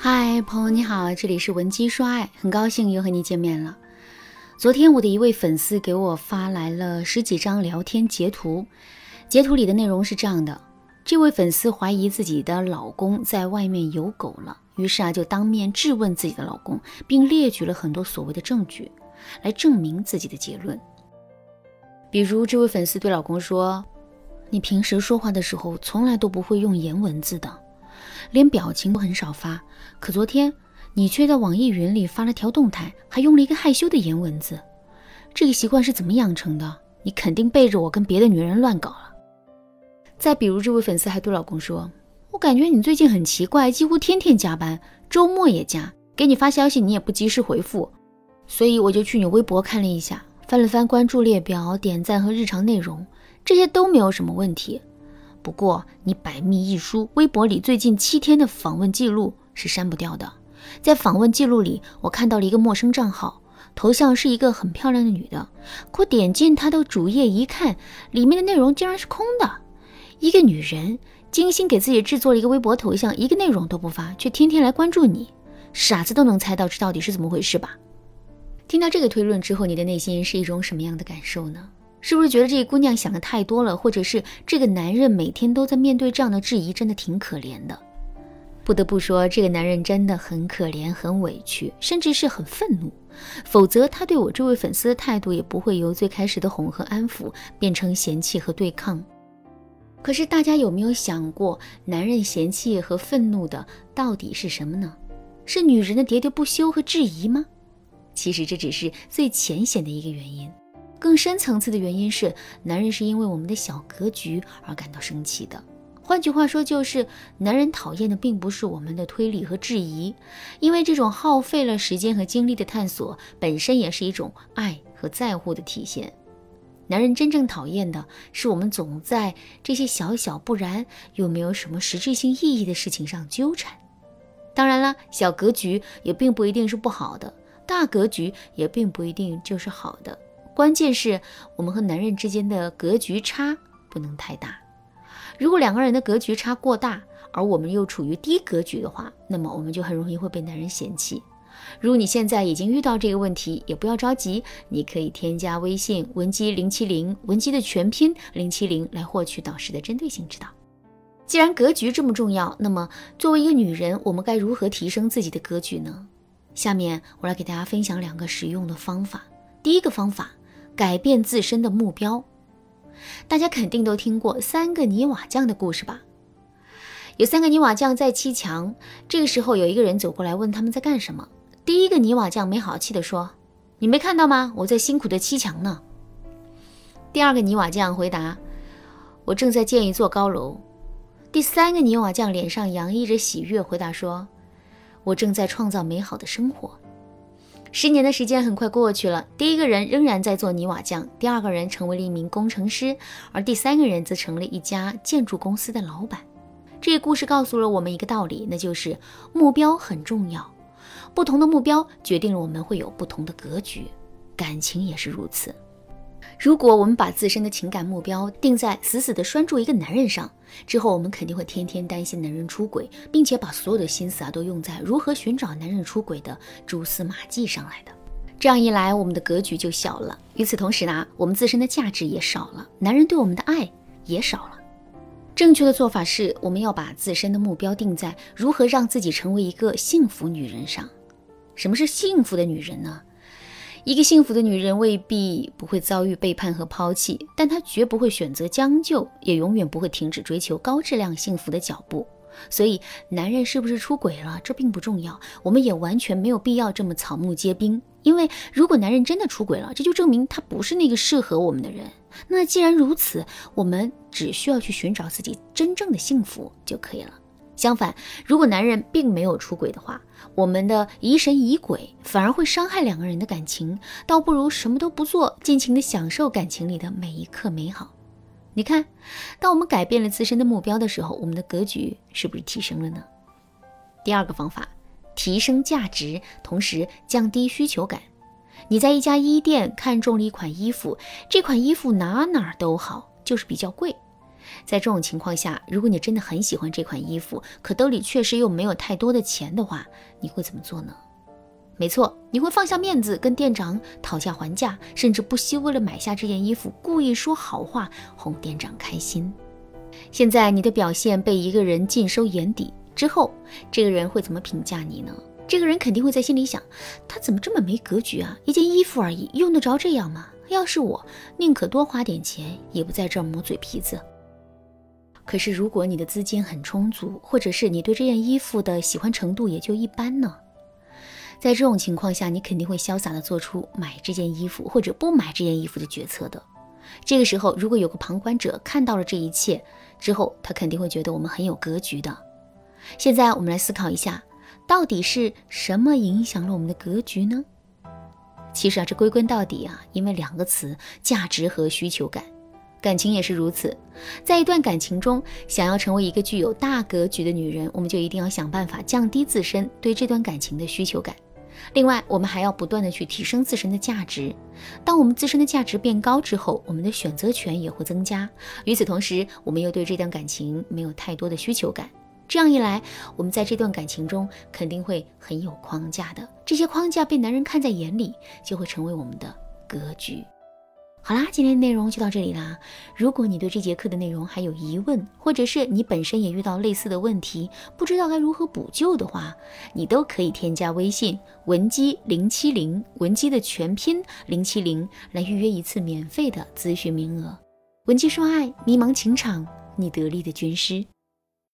嗨，朋友你好，这里是文姬说爱，很高兴又和你见面了。昨天我的一位粉丝给我发来了十几张聊天截图，截图里的内容是这样的：这位粉丝怀疑自己的老公在外面有狗了，于是啊就当面质问自己的老公，并列举了很多所谓的证据来证明自己的结论。比如这位粉丝对老公说：“你平时说话的时候从来都不会用颜文字的。”连表情都很少发，可昨天你却在网易云里发了条动态，还用了一个害羞的颜文字。这个习惯是怎么养成的？你肯定背着我跟别的女人乱搞了。再比如，这位粉丝还对老公说：“我感觉你最近很奇怪，几乎天天加班，周末也加，给你发消息你也不及时回复，所以我就去你微博看了一下，翻了翻关注列表、点赞和日常内容，这些都没有什么问题。”不过，你百密一疏，微博里最近七天的访问记录是删不掉的。在访问记录里，我看到了一个陌生账号，头像是一个很漂亮的女的。可点进她的主页一看，里面的内容竟然是空的。一个女人精心给自己制作了一个微博头像，一个内容都不发，却天天来关注你，傻子都能猜到这到底是怎么回事吧？听到这个推论之后，你的内心是一种什么样的感受呢？是不是觉得这姑娘想的太多了，或者是这个男人每天都在面对这样的质疑，真的挺可怜的？不得不说，这个男人真的很可怜、很委屈，甚至是很愤怒。否则，他对我这位粉丝的态度也不会由最开始的哄和安抚变成嫌弃和对抗。可是，大家有没有想过，男人嫌弃和愤怒的到底是什么呢？是女人的喋喋不休和质疑吗？其实，这只是最浅显的一个原因。更深层次的原因是，男人是因为我们的小格局而感到生气的。换句话说，就是男人讨厌的并不是我们的推理和质疑，因为这种耗费了时间和精力的探索本身也是一种爱和在乎的体现。男人真正讨厌的是我们总在这些小小不然又没有什么实质性意义的事情上纠缠。当然了，小格局也并不一定是不好的，大格局也并不一定就是好的。关键是我们和男人之间的格局差不能太大。如果两个人的格局差过大，而我们又处于低格局的话，那么我们就很容易会被男人嫌弃。如果你现在已经遇到这个问题，也不要着急，你可以添加微信文姬零七零，文姬的全拼零七零，来获取导师的针对性指导。既然格局这么重要，那么作为一个女人，我们该如何提升自己的格局呢？下面我来给大家分享两个实用的方法。第一个方法。改变自身的目标，大家肯定都听过三个泥瓦匠的故事吧？有三个泥瓦匠在砌墙，这个时候有一个人走过来问他们在干什么。第一个泥瓦匠没好气地说：“你没看到吗？我在辛苦的砌墙呢。”第二个泥瓦匠回答：“我正在建一座高楼。”第三个泥瓦匠脸上洋溢着喜悦，回答说：“我正在创造美好的生活。”十年的时间很快过去了，第一个人仍然在做泥瓦匠，第二个人成为了一名工程师，而第三个人则成了一家建筑公司的老板。这个故事告诉了我们一个道理，那就是目标很重要，不同的目标决定了我们会有不同的格局，感情也是如此。如果我们把自身的情感目标定在死死地拴住一个男人上，之后我们肯定会天天担心男人出轨，并且把所有的心思啊都用在如何寻找男人出轨的蛛丝马迹上来的。这样一来，我们的格局就小了。与此同时呢，我们自身的价值也少了，男人对我们的爱也少了。正确的做法是，我们要把自身的目标定在如何让自己成为一个幸福女人上。什么是幸福的女人呢？一个幸福的女人未必不会遭遇背叛和抛弃，但她绝不会选择将就，也永远不会停止追求高质量幸福的脚步。所以，男人是不是出轨了，这并不重要，我们也完全没有必要这么草木皆兵。因为如果男人真的出轨了，这就证明他不是那个适合我们的人。那既然如此，我们只需要去寻找自己真正的幸福就可以了。相反，如果男人并没有出轨的话，我们的疑神疑鬼反而会伤害两个人的感情，倒不如什么都不做，尽情的享受感情里的每一刻美好。你看，当我们改变了自身的目标的时候，我们的格局是不是提升了呢？第二个方法，提升价值，同时降低需求感。你在一家衣店看中了一款衣服，这款衣服哪哪都好，就是比较贵。在这种情况下，如果你真的很喜欢这款衣服，可兜里确实又没有太多的钱的话，你会怎么做呢？没错，你会放下面子跟店长讨价还价，甚至不惜为了买下这件衣服，故意说好话哄店长开心。现在你的表现被一个人尽收眼底之后，这个人会怎么评价你呢？这个人肯定会在心里想：他怎么这么没格局啊？一件衣服而已，用得着这样吗？要是我，宁可多花点钱，也不在这儿磨嘴皮子。可是，如果你的资金很充足，或者是你对这件衣服的喜欢程度也就一般呢？在这种情况下，你肯定会潇洒地做出买这件衣服或者不买这件衣服的决策的。这个时候，如果有个旁观者看到了这一切之后，他肯定会觉得我们很有格局的。现在，我们来思考一下，到底是什么影响了我们的格局呢？其实啊，这归根到底啊，因为两个词：价值和需求感。感情也是如此，在一段感情中，想要成为一个具有大格局的女人，我们就一定要想办法降低自身对这段感情的需求感。另外，我们还要不断的去提升自身的价值。当我们自身的价值变高之后，我们的选择权也会增加。与此同时，我们又对这段感情没有太多的需求感。这样一来，我们在这段感情中肯定会很有框架的。这些框架被男人看在眼里，就会成为我们的格局。好啦，今天的内容就到这里啦。如果你对这节课的内容还有疑问，或者是你本身也遇到类似的问题，不知道该如何补救的话，你都可以添加微信文姬零七零，文姬的全拼零七零，来预约一次免费的咨询名额。文姬说爱，迷茫情场，你得力的军师。